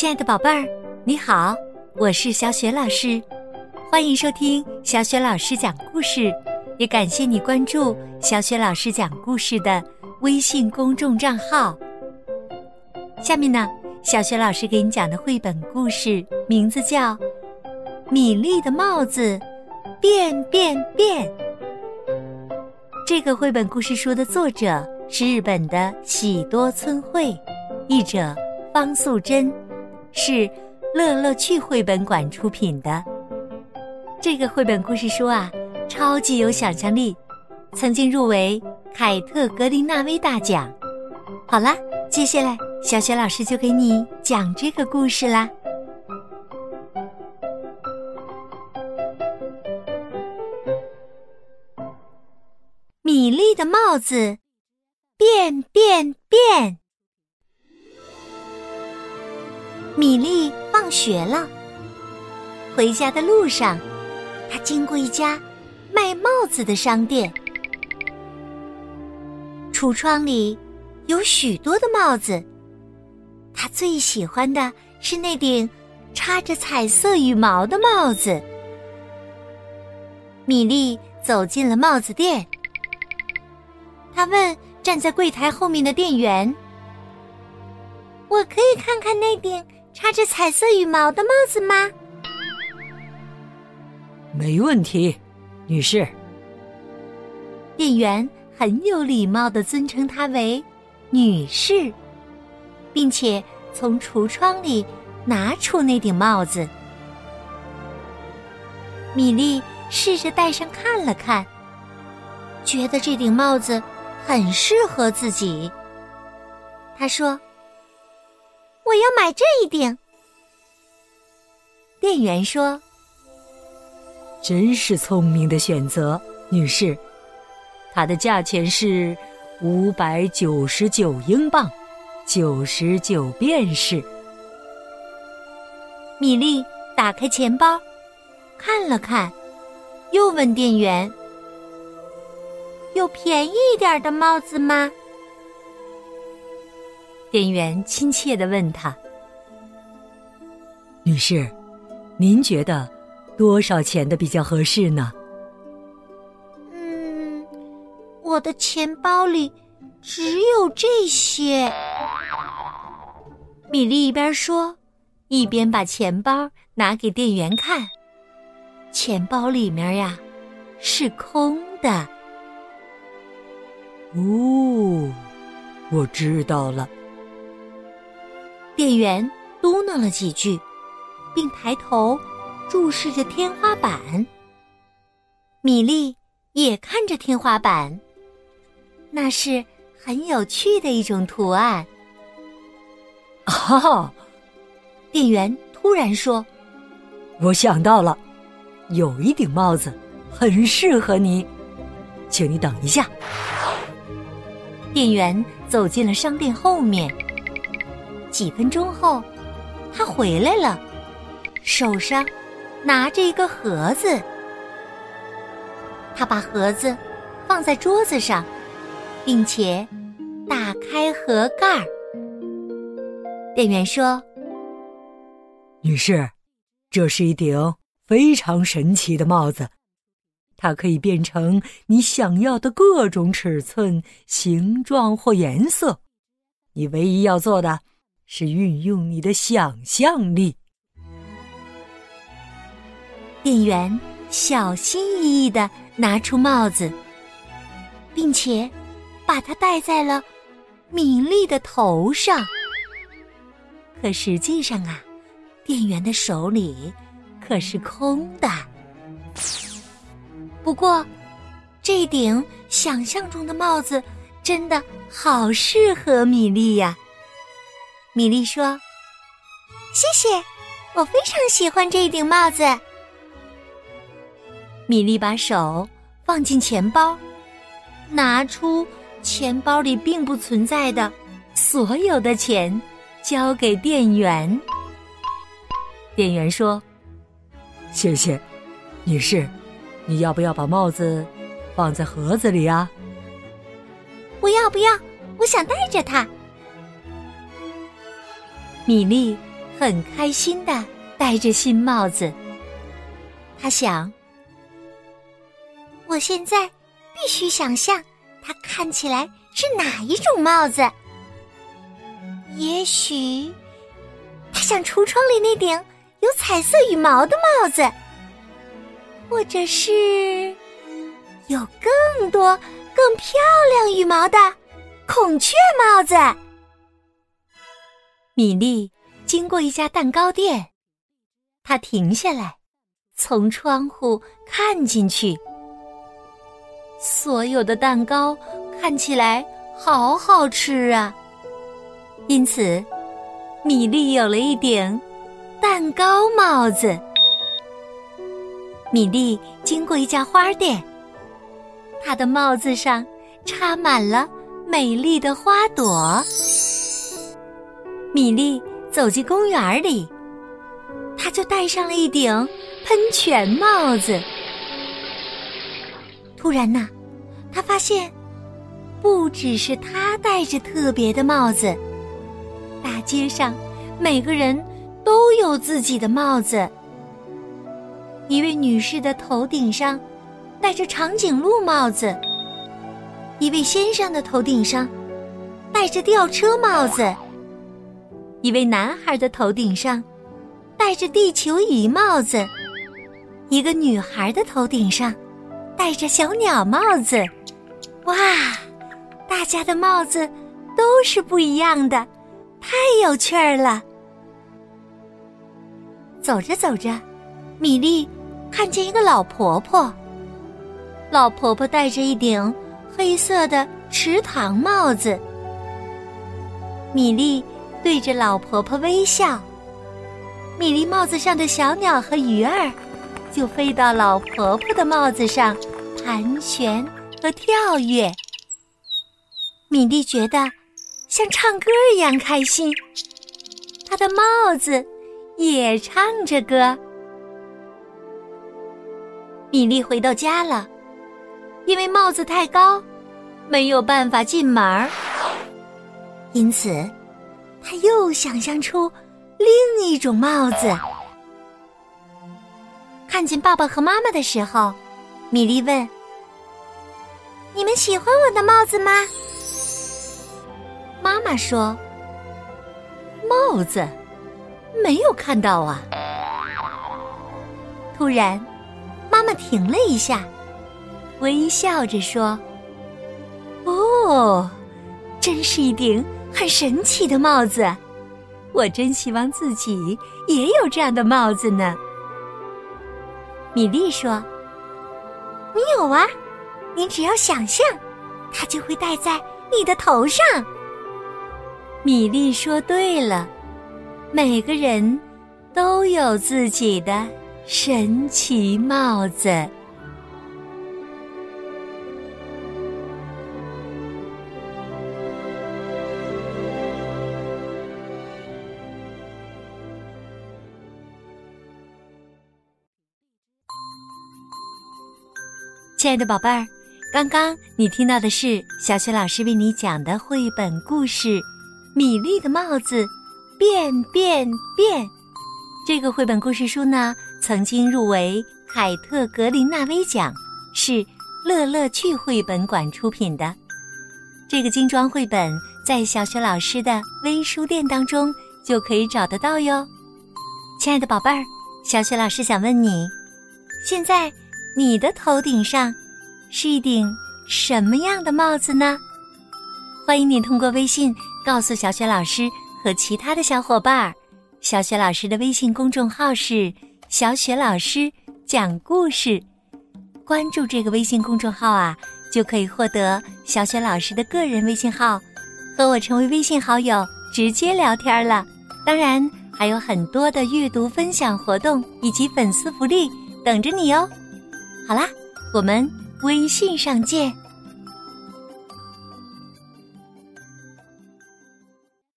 亲爱的宝贝儿，你好，我是小雪老师，欢迎收听小雪老师讲故事，也感谢你关注小雪老师讲故事的微信公众账号。下面呢，小雪老师给你讲的绘本故事名字叫《米粒的帽子变变变》。这个绘本故事书的作者是日本的喜多村惠，译者方素珍。是乐乐趣绘本馆出品的这个绘本故事书啊，超级有想象力，曾经入围凯特格林纳威大奖。好啦，接下来小雪老师就给你讲这个故事啦。米粒的帽子变变变。米粒放学了，回家的路上，他经过一家卖帽子的商店，橱窗里有许多的帽子，他最喜欢的是那顶插着彩色羽毛的帽子。米粒走进了帽子店，他问站在柜台后面的店员：“我可以看看那顶？”插着彩色羽毛的帽子吗？没问题，女士。店员很有礼貌的尊称她为“女士”，并且从橱窗里拿出那顶帽子。米莉试着戴上看了看，觉得这顶帽子很适合自己。她说。我要买这一顶。店员说：“真是聪明的选择，女士。它的价钱是五百九十九英镑，九十九便士。”米莉打开钱包，看了看，又问店员：“有便宜一点的帽子吗？”店员亲切的问他：“女士，您觉得多少钱的比较合适呢？”“嗯，我的钱包里只有这些。”米莉一边说，一边把钱包拿给店员看。钱包里面呀，是空的。哦，我知道了。店员嘟囔了几句，并抬头注视着天花板。米莉也看着天花板，那是很有趣的一种图案。哈！店员突然说：“我想到了，有一顶帽子很适合你，请你等一下。”店员走进了商店后面。几分钟后，他回来了，手上拿着一个盒子。他把盒子放在桌子上，并且打开盒盖儿。店员说：“女士，这是一顶非常神奇的帽子，它可以变成你想要的各种尺寸、形状或颜色。你唯一要做的。”是运用你的想象力。店员小心翼翼的拿出帽子，并且把它戴在了米粒的头上。可实际上啊，店员的手里可是空的。不过，这顶想象中的帽子真的好适合米粒呀。米莉说：“谢谢，我非常喜欢这一顶帽子。”米莉把手放进钱包，拿出钱包里并不存在的所有的钱，交给店员。店员说：“谢谢，女士，你要不要把帽子放在盒子里啊？”“不要不要，我想带着它。”米莉很开心的戴着新帽子。他想：“我现在必须想象它看起来是哪一种帽子。也许，他像橱窗里那顶有彩色羽毛的帽子，或者是有更多更漂亮羽毛的孔雀帽子。”米莉经过一家蛋糕店，她停下来。从窗户看进去，所有的蛋糕看起来好好吃啊！因此，米莉有了一顶蛋糕帽子。米莉经过一家花店，她的帽子上插满了美丽的花朵。米莉走进公园里。他就戴上了一顶喷泉帽子。突然呢，他发现，不只是他戴着特别的帽子，大街上每个人都有自己的帽子。一位女士的头顶上戴着长颈鹿帽子，一位先生的头顶上戴着吊车帽子，一位男孩的头顶上。戴着地球仪帽子，一个女孩的头顶上戴着小鸟帽子。哇，大家的帽子都是不一样的，太有趣儿了。走着走着，米莉看见一个老婆婆。老婆婆戴着一顶黑色的池塘帽子。米莉对着老婆婆微笑。米莉帽子上的小鸟和鱼儿，就飞到老婆婆的帽子上，盘旋和跳跃。米莉觉得像唱歌一样开心，她的帽子也唱着歌。米莉回到家了，因为帽子太高，没有办法进门儿，因此，他又想象出。另一种帽子。看见爸爸和妈妈的时候，米莉问：“你们喜欢我的帽子吗？”妈妈说：“帽子没有看到啊。”突然，妈妈停了一下，微笑着说：“哦，真是一顶很神奇的帽子。”我真希望自己也有这样的帽子呢。米莉说：“你有啊，你只要想象，它就会戴在你的头上。”米莉说：“对了，每个人都有自己的神奇帽子。”亲爱的宝贝儿，刚刚你听到的是小雪老师为你讲的绘本故事《米粒的帽子变变变》。这个绘本故事书呢，曾经入围凯特格林纳威奖，是乐乐趣绘本馆出品的。这个精装绘本在小雪老师的微书店当中就可以找得到哟。亲爱的宝贝儿，小雪老师想问你，现在。你的头顶上是一顶什么样的帽子呢？欢迎你通过微信告诉小雪老师和其他的小伙伴儿。小雪老师的微信公众号是“小雪老师讲故事”，关注这个微信公众号啊，就可以获得小雪老师的个人微信号，和我成为微信好友，直接聊天了。当然，还有很多的阅读分享活动以及粉丝福利等着你哦。好啦，我们微信上见。